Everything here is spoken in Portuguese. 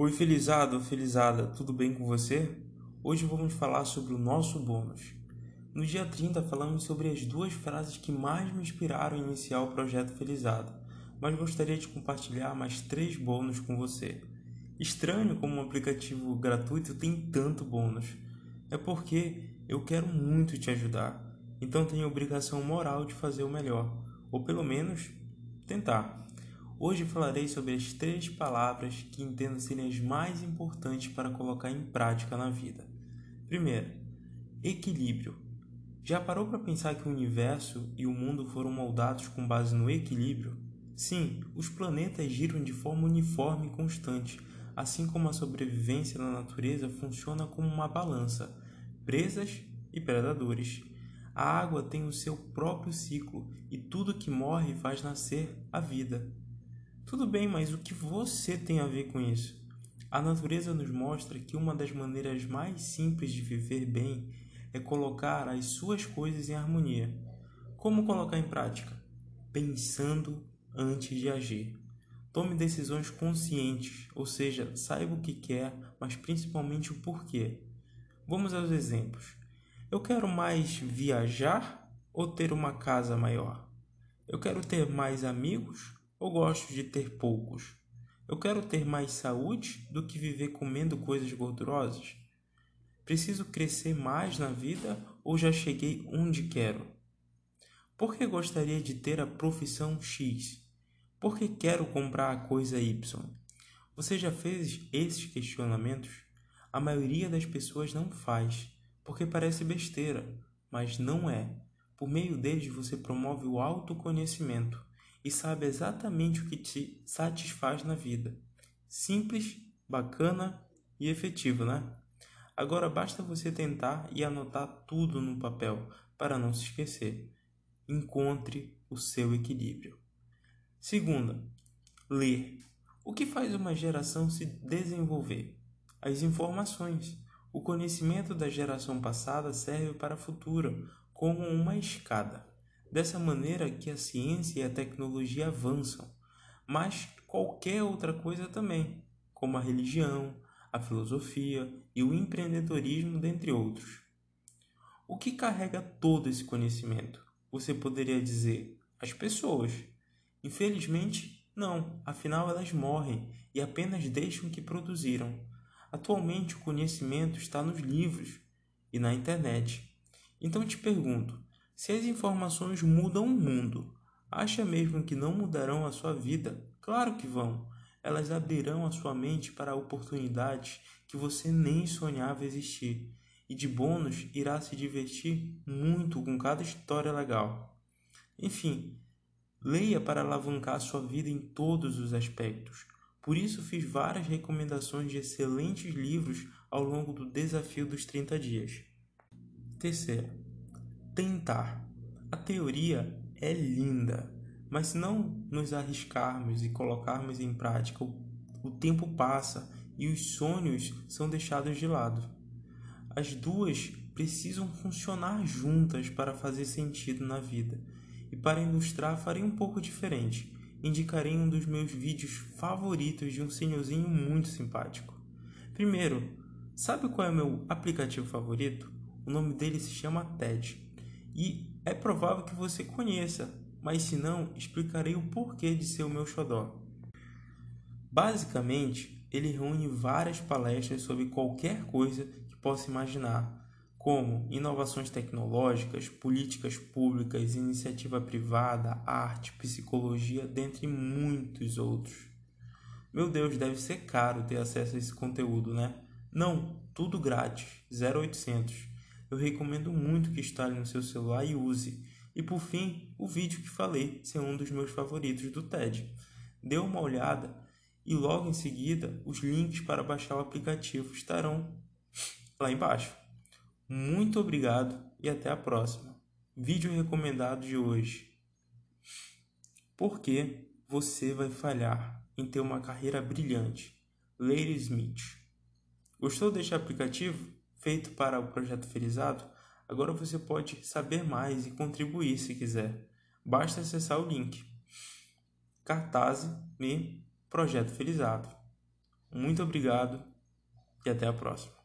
Oi, felizado felizada, tudo bem com você? Hoje vamos falar sobre o nosso bônus. No dia 30 falamos sobre as duas frases que mais me inspiraram a iniciar o projeto Felizado, mas gostaria de compartilhar mais três bônus com você. Estranho como um aplicativo gratuito tem tanto bônus. É porque eu quero muito te ajudar, então tenho a obrigação moral de fazer o melhor, ou pelo menos tentar. Hoje falarei sobre as três palavras que entendo serem as mais importantes para colocar em prática na vida. Primeiro, equilíbrio. Já parou para pensar que o universo e o mundo foram moldados com base no equilíbrio? Sim, os planetas giram de forma uniforme e constante, assim como a sobrevivência na natureza funciona como uma balança, presas e predadores. A água tem o seu próprio ciclo e tudo que morre faz nascer a vida. Tudo bem, mas o que você tem a ver com isso? A natureza nos mostra que uma das maneiras mais simples de viver bem é colocar as suas coisas em harmonia. Como colocar em prática? Pensando antes de agir. Tome decisões conscientes, ou seja, saiba o que quer, mas principalmente o porquê. Vamos aos exemplos. Eu quero mais viajar ou ter uma casa maior? Eu quero ter mais amigos ou gosto de ter poucos? Eu quero ter mais saúde do que viver comendo coisas gordurosas? Preciso crescer mais na vida ou já cheguei onde quero? Por que gostaria de ter a profissão X? Por que quero comprar a coisa Y? Você já fez esses questionamentos? A maioria das pessoas não faz, porque parece besteira, mas não é. Por meio deles você promove o autoconhecimento e sabe exatamente o que te satisfaz na vida. Simples, bacana e efetivo, né? Agora basta você tentar e anotar tudo no papel para não se esquecer. Encontre o seu equilíbrio. Segunda, ler. O que faz uma geração se desenvolver? As informações. O conhecimento da geração passada serve para a futura, como uma escada dessa maneira que a ciência e a tecnologia avançam, mas qualquer outra coisa também, como a religião, a filosofia e o empreendedorismo, dentre outros. O que carrega todo esse conhecimento? Você poderia dizer as pessoas. Infelizmente, não, afinal elas morrem e apenas deixam o que produziram. Atualmente o conhecimento está nos livros e na internet. Então te pergunto: se as informações mudam o mundo, acha mesmo que não mudarão a sua vida? Claro que vão. Elas abrirão a sua mente para oportunidades que você nem sonhava existir. E de bônus irá se divertir muito com cada história legal. Enfim, leia para alavancar a sua vida em todos os aspectos. Por isso fiz várias recomendações de excelentes livros ao longo do desafio dos 30 dias. Terceiro, tentar. A teoria é linda, mas se não nos arriscarmos e colocarmos em prática, o, tempo passa e os sonhos são deixados de lado. As duas precisam funcionar juntas para fazer sentido na vida. E para ilustrar, farei um pouco diferente. Indicarei um dos meus vídeos favoritos de um senhorzinho muito simpático. Primeiro, sabe qual é o meu aplicativo favorito? O nome dele se chama TED e é provável que você conheça, mas se não, explicarei o porquê de ser o meu xodó. Basicamente, ele reúne várias palestras sobre qualquer coisa que possa imaginar, como inovações tecnológicas, políticas públicas, iniciativa privada, arte, psicologia, dentre muitos outros. Meu Deus, deve ser caro ter acesso a esse conteúdo, né? Não, tudo grátis, 0800 eu recomendo muito que instale no seu celular e use. E por fim, o vídeo que falei ser um dos meus favoritos do TED. Dê uma olhada e logo em seguida os links para baixar o aplicativo estarão lá embaixo. Muito obrigado e até a próxima. Vídeo recomendado de hoje. Por que você vai falhar em ter uma carreira brilhante? Lady Smith. Gostou deste aplicativo? Feito para o projeto Felizado, agora você pode saber mais e contribuir se quiser. Basta acessar o link cartaz me Projeto Felizado. Muito obrigado e até a próxima.